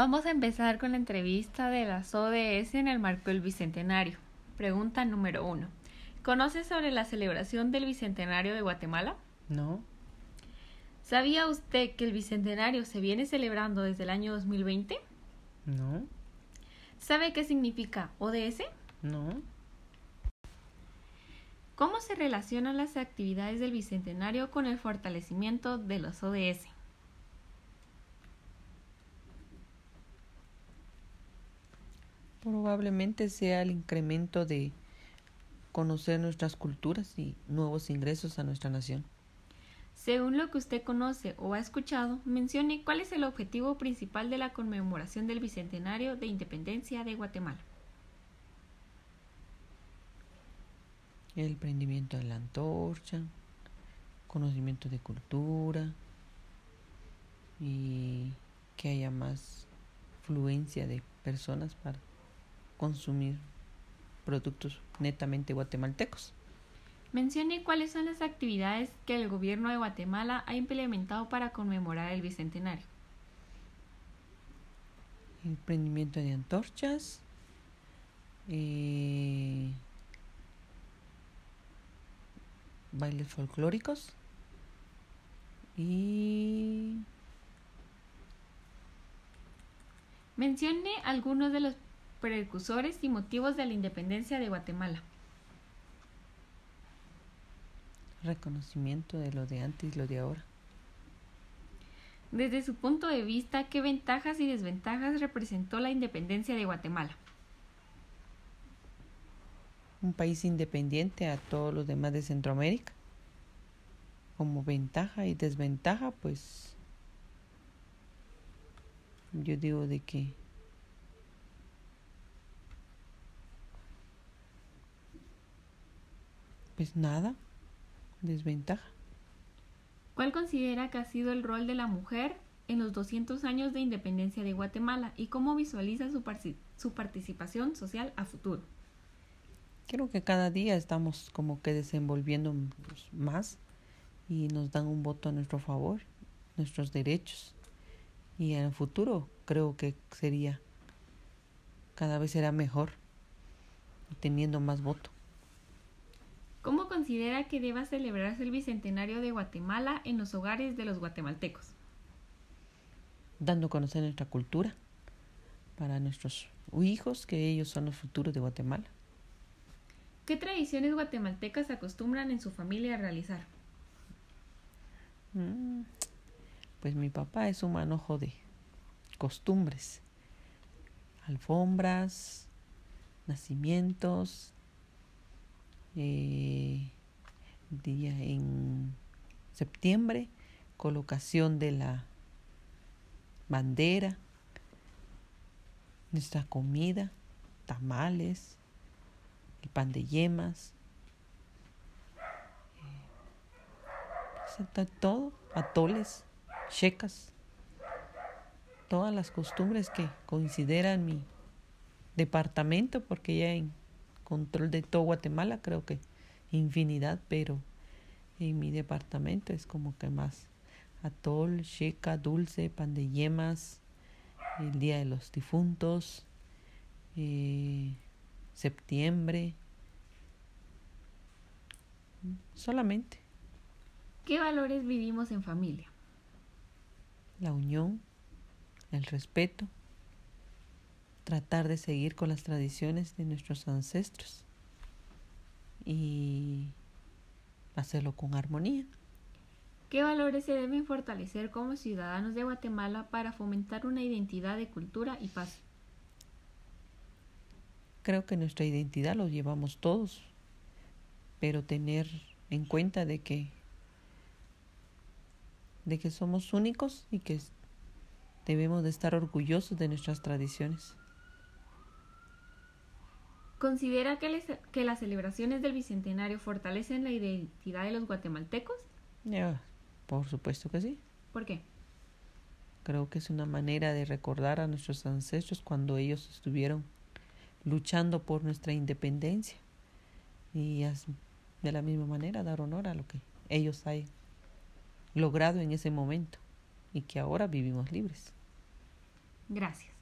Vamos a empezar con la entrevista de las ODS en el marco del Bicentenario. Pregunta número uno. ¿Conoce sobre la celebración del Bicentenario de Guatemala? No, ¿Sabía usted que el Bicentenario se viene celebrando desde el año 2020? no, ¿Sabe qué significa ODS? no. ¿Cómo se relacionan las actividades del Bicentenario con el fortalecimiento de los ODS? Probablemente sea el incremento de conocer nuestras culturas y nuevos ingresos a nuestra nación. Según lo que usted conoce o ha escuchado, mencione cuál es el objetivo principal de la conmemoración del Bicentenario de Independencia de Guatemala. El prendimiento de la antorcha, conocimiento de cultura y que haya más fluencia de personas para consumir productos netamente guatemaltecos. Mencione cuáles son las actividades que el gobierno de Guatemala ha implementado para conmemorar el Bicentenario. El prendimiento de antorchas, eh, bailes folclóricos y Mencione algunos de los precursores y motivos de la independencia de Guatemala. reconocimiento de lo de antes y lo de ahora. Desde su punto de vista, ¿qué ventajas y desventajas representó la independencia de Guatemala? Un país independiente a todos los demás de Centroamérica. Como ventaja y desventaja, pues yo digo de que pues nada, desventaja. ¿Cuál considera que ha sido el rol de la mujer en los 200 años de independencia de Guatemala y cómo visualiza su, participación social a futuro? Creo que cada día estamos como que desenvolviendo más y nos dan un voto a nuestro favor, nuestros derechos. Y en el futuro creo que sería, cada vez será mejor, teniendo más voto. ¿Cómo considera que deba celebrarse el Bicentenario de Guatemala en los hogares de los guatemaltecos? Dando a conocer nuestra cultura para nuestros hijos, que ellos son los futuros de Guatemala. ¿Qué tradiciones guatemaltecas acostumbran en su familia a realizar? Mm, Pues mi papá es un manojo de costumbres, alfombras, nacimientos, eh, día en septiembre, colocación de la bandera, nuestra comida, tamales, el pan de yemas, eh, todo, atoles, checas, todas las costumbres que consideran mi departamento, porque ya en control de todo Guatemala creo que infinidad, pero en mi departamento es como que más atol, checa, dulce, pan de yemas, el día de los difuntos, eh, septiembre, solamente. ¿Qué valores vivimos en familia? la unión, el respeto, tratar de seguir con las tradiciones de nuestros ancestros y hacerlo con armonía. ¿Qué valores se deben fortalecer como ciudadanos de Guatemala para fomentar una identidad de cultura y paz? Creo que nuestra identidad lo llevamos todos, pero tener en cuenta de que de que somos únicos y que debemos de estar orgullosos de nuestras tradiciones. ¿Considera que, les- que las celebraciones del Bicentenario fortalecen la identidad de los guatemaltecos? Ya, por supuesto que sí. ¿Por qué? Creo que es una manera de recordar a nuestros ancestros cuando ellos estuvieron luchando por nuestra independencia y de la misma manera dar honor a lo que ellos hayan logrado en ese momento y que ahora vivimos libres. Gracias.